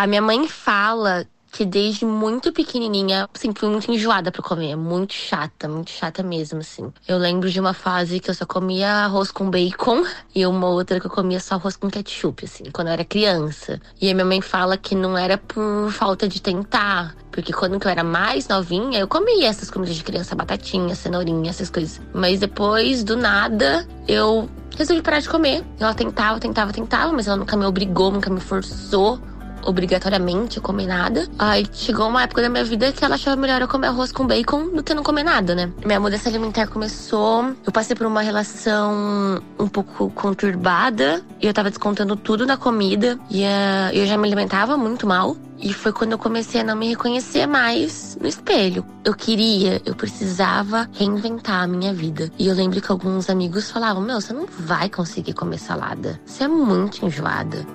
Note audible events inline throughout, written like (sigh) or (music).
A minha mãe fala que desde muito pequenininha, assim, fui muito enjoada pra comer. Muito chata, muito chata mesmo, assim. Eu lembro de uma fase que eu só comia arroz com bacon (laughs) e uma outra que eu comia só arroz com ketchup, assim, quando eu era criança. E a minha mãe fala que não era por falta de tentar. Porque quando eu era mais novinha, eu comia essas comidas de criança, batatinha, cenourinha, essas coisas. Mas depois, do nada, eu resolvi parar de comer. Ela tentava, tentava, tentava, mas ela nunca me obrigou, nunca me forçou obrigatoriamente comer nada. Aí chegou uma época da minha vida que ela achava melhor eu comer arroz com bacon do que não comer nada, né? Minha mudança alimentar começou. Eu passei por uma relação um pouco conturbada e eu tava descontando tudo na comida e uh, eu já me alimentava muito mal. E foi quando eu comecei a não me reconhecer mais no espelho. Eu queria, eu precisava reinventar a minha vida. E eu lembro que alguns amigos falavam: Meu, você não vai conseguir comer salada. Você é muito enjoada.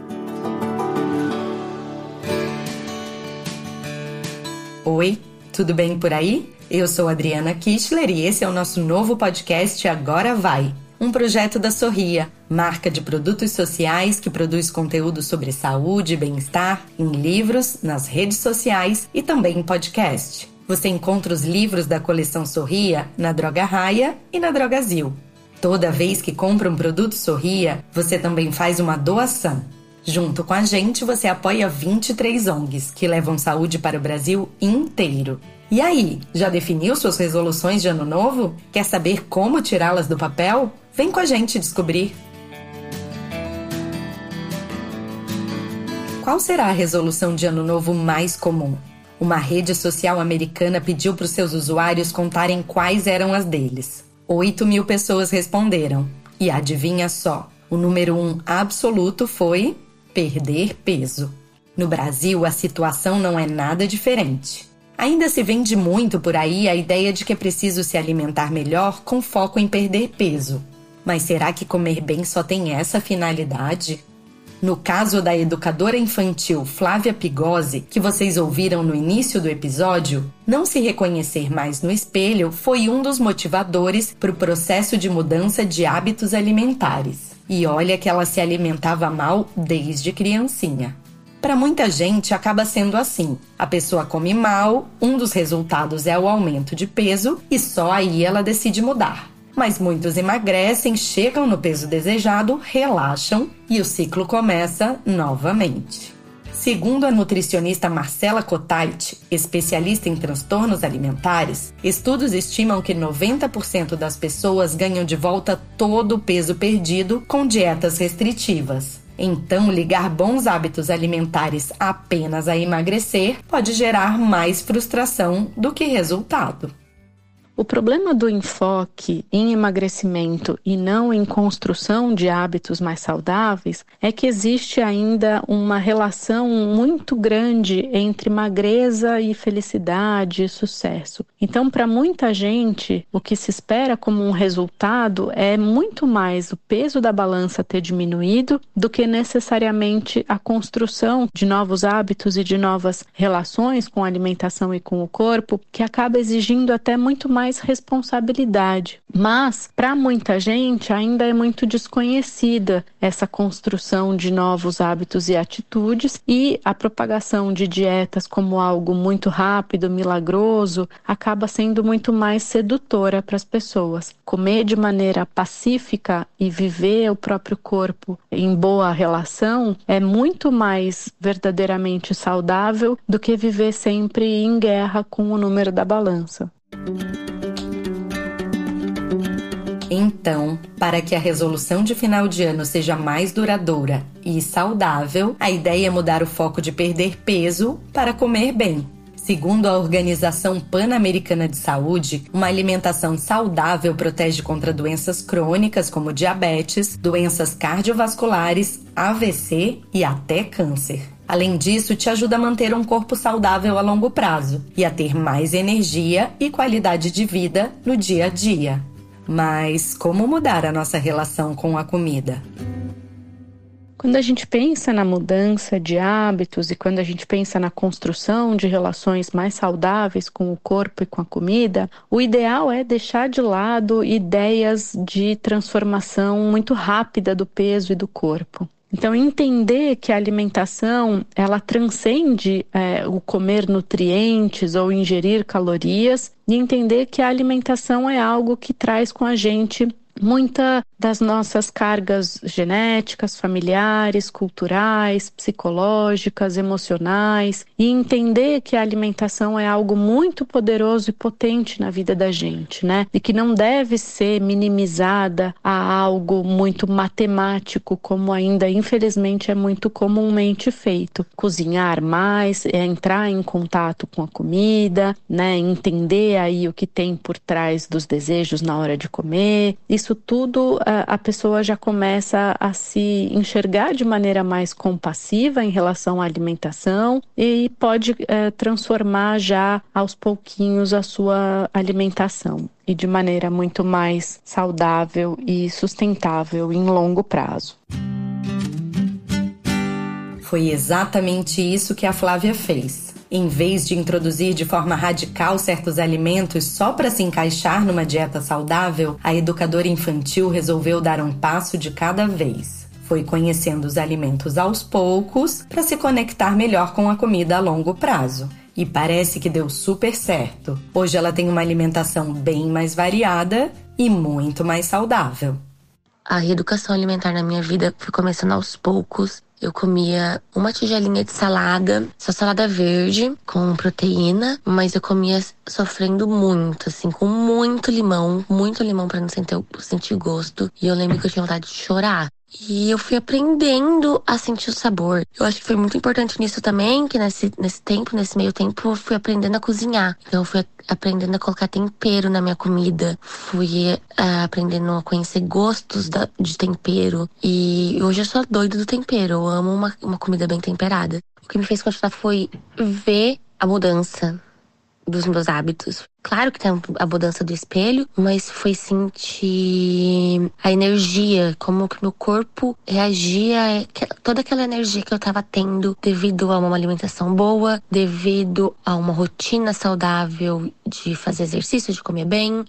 Oi, tudo bem por aí? Eu sou Adriana Kistler e esse é o nosso novo podcast Agora Vai, um projeto da Sorria, marca de produtos sociais que produz conteúdo sobre saúde e bem-estar em livros, nas redes sociais e também em podcast. Você encontra os livros da coleção Sorria na Droga Raia e na Drogazil. Toda vez que compra um produto Sorria, você também faz uma doação. Junto com a gente, você apoia 23 ONGs que levam saúde para o Brasil inteiro. E aí, já definiu suas resoluções de ano novo? Quer saber como tirá-las do papel? Vem com a gente descobrir! Qual será a resolução de ano novo mais comum? Uma rede social americana pediu para os seus usuários contarem quais eram as deles. 8 mil pessoas responderam. E adivinha só, o número um absoluto foi perder peso. No Brasil, a situação não é nada diferente. Ainda se vende muito por aí a ideia de que é preciso se alimentar melhor com foco em perder peso. Mas será que comer bem só tem essa finalidade? No caso da educadora infantil Flávia Pigose, que vocês ouviram no início do episódio, não se reconhecer mais no espelho foi um dos motivadores para o processo de mudança de hábitos alimentares. E olha que ela se alimentava mal desde criancinha. Para muita gente acaba sendo assim. A pessoa come mal, um dos resultados é o aumento de peso e só aí ela decide mudar. Mas muitos emagrecem, chegam no peso desejado, relaxam e o ciclo começa novamente. Segundo a nutricionista Marcela Cotait, especialista em transtornos alimentares, estudos estimam que 90% das pessoas ganham de volta todo o peso perdido com dietas restritivas. Então, ligar bons hábitos alimentares apenas a emagrecer pode gerar mais frustração do que resultado. O problema do enfoque em emagrecimento e não em construção de hábitos mais saudáveis é que existe ainda uma relação muito grande entre magreza e felicidade e sucesso. Então, para muita gente, o que se espera como um resultado é muito mais o peso da balança ter diminuído do que necessariamente a construção de novos hábitos e de novas relações com a alimentação e com o corpo, que acaba exigindo até muito mais mais responsabilidade. Mas, para muita gente, ainda é muito desconhecida essa construção de novos hábitos e atitudes, e a propagação de dietas como algo muito rápido, milagroso, acaba sendo muito mais sedutora para as pessoas. Comer de maneira pacífica e viver o próprio corpo em boa relação é muito mais verdadeiramente saudável do que viver sempre em guerra com o número da balança. Então, para que a resolução de final de ano seja mais duradoura e saudável, a ideia é mudar o foco de perder peso para comer bem. Segundo a Organização Pan-Americana de Saúde, uma alimentação saudável protege contra doenças crônicas como diabetes, doenças cardiovasculares, AVC e até câncer. Além disso, te ajuda a manter um corpo saudável a longo prazo e a ter mais energia e qualidade de vida no dia a dia. Mas como mudar a nossa relação com a comida? Quando a gente pensa na mudança de hábitos e quando a gente pensa na construção de relações mais saudáveis com o corpo e com a comida, o ideal é deixar de lado ideias de transformação muito rápida do peso e do corpo. Então, entender que a alimentação ela transcende é, o comer nutrientes ou ingerir calorias e entender que a alimentação é algo que traz com a gente muita das nossas cargas genéticas, familiares, culturais, psicológicas, emocionais e entender que a alimentação é algo muito poderoso e potente na vida da gente, né? E que não deve ser minimizada a algo muito matemático, como ainda infelizmente é muito comumente feito. Cozinhar mais, é entrar em contato com a comida, né? Entender aí o que tem por trás dos desejos na hora de comer. Isso tudo a, pessoa já começa a se enxergar de maneira mais compassiva em relação à alimentação e pode é, transformar já aos pouquinhos a sua alimentação e de maneira muito mais saudável e sustentável em longo prazo. Foi exatamente isso que a Flávia fez. Em vez de introduzir de forma radical certos alimentos só para se encaixar numa dieta saudável, a educadora infantil resolveu dar um passo de cada vez. Foi conhecendo os alimentos aos poucos para se conectar melhor com a comida a longo prazo. E parece que deu super certo. Hoje ela tem uma alimentação bem mais variada e muito mais saudável. A reeducação alimentar na minha vida foi começando aos poucos eu comia uma tigelinha de salada, só salada verde, com proteína, mas eu comia sofrendo muito, assim, com muito limão, muito limão para não sentir, sentir gosto. E eu lembro que eu tinha vontade de chorar. E eu fui aprendendo a sentir o sabor. Eu acho que foi muito importante nisso também, que nesse, nesse tempo, nesse meio tempo, eu fui aprendendo a cozinhar. Então eu fui aprendendo a colocar tempero na minha comida. Fui uh, aprendendo a conhecer gostos da, de tempero. E hoje eu sou doida do tempero. Eu amo uma, uma comida bem temperada. O que me fez continuar foi ver a mudança dos meus hábitos. Claro que tem a mudança do espelho, mas foi sentir a energia, como que meu corpo reagia, toda aquela energia que eu tava tendo devido a uma alimentação boa, devido a uma rotina saudável de fazer exercício, de comer bem.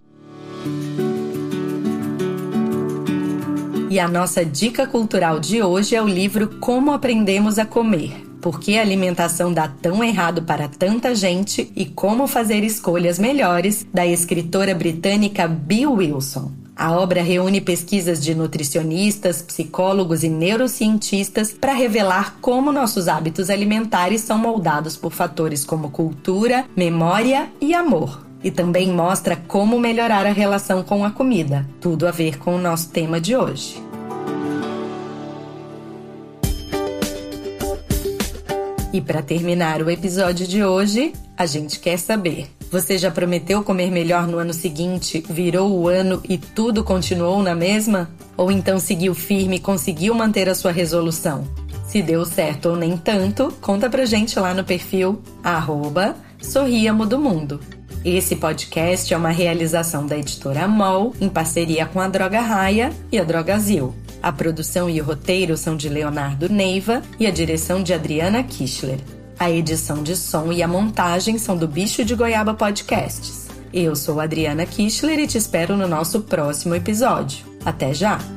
E a nossa dica cultural de hoje é o livro Como Aprendemos a Comer por que a alimentação dá tão errado para tanta gente e como fazer escolhas melhores, da escritora britânica Bill Wilson. A obra reúne pesquisas de nutricionistas, psicólogos e neurocientistas para revelar como nossos hábitos alimentares são moldados por fatores como cultura, memória e amor. E também mostra como melhorar a relação com a comida, tudo a ver com o nosso tema de hoje. E para terminar o episódio de hoje, a gente quer saber: você já prometeu comer melhor no ano seguinte, virou o ano e tudo continuou na mesma? Ou então seguiu firme e conseguiu manter a sua resolução? Se deu certo ou nem tanto, conta pra gente lá no perfil arroba Sorriamo do Mundo. Esse podcast é uma realização da editora MOL em parceria com a Droga Raia e a Drogazil. A produção e o roteiro são de Leonardo Neiva e a direção de Adriana Kischler. A edição de som e a montagem são do Bicho de Goiaba Podcasts. Eu sou Adriana Kischler e te espero no nosso próximo episódio. Até já!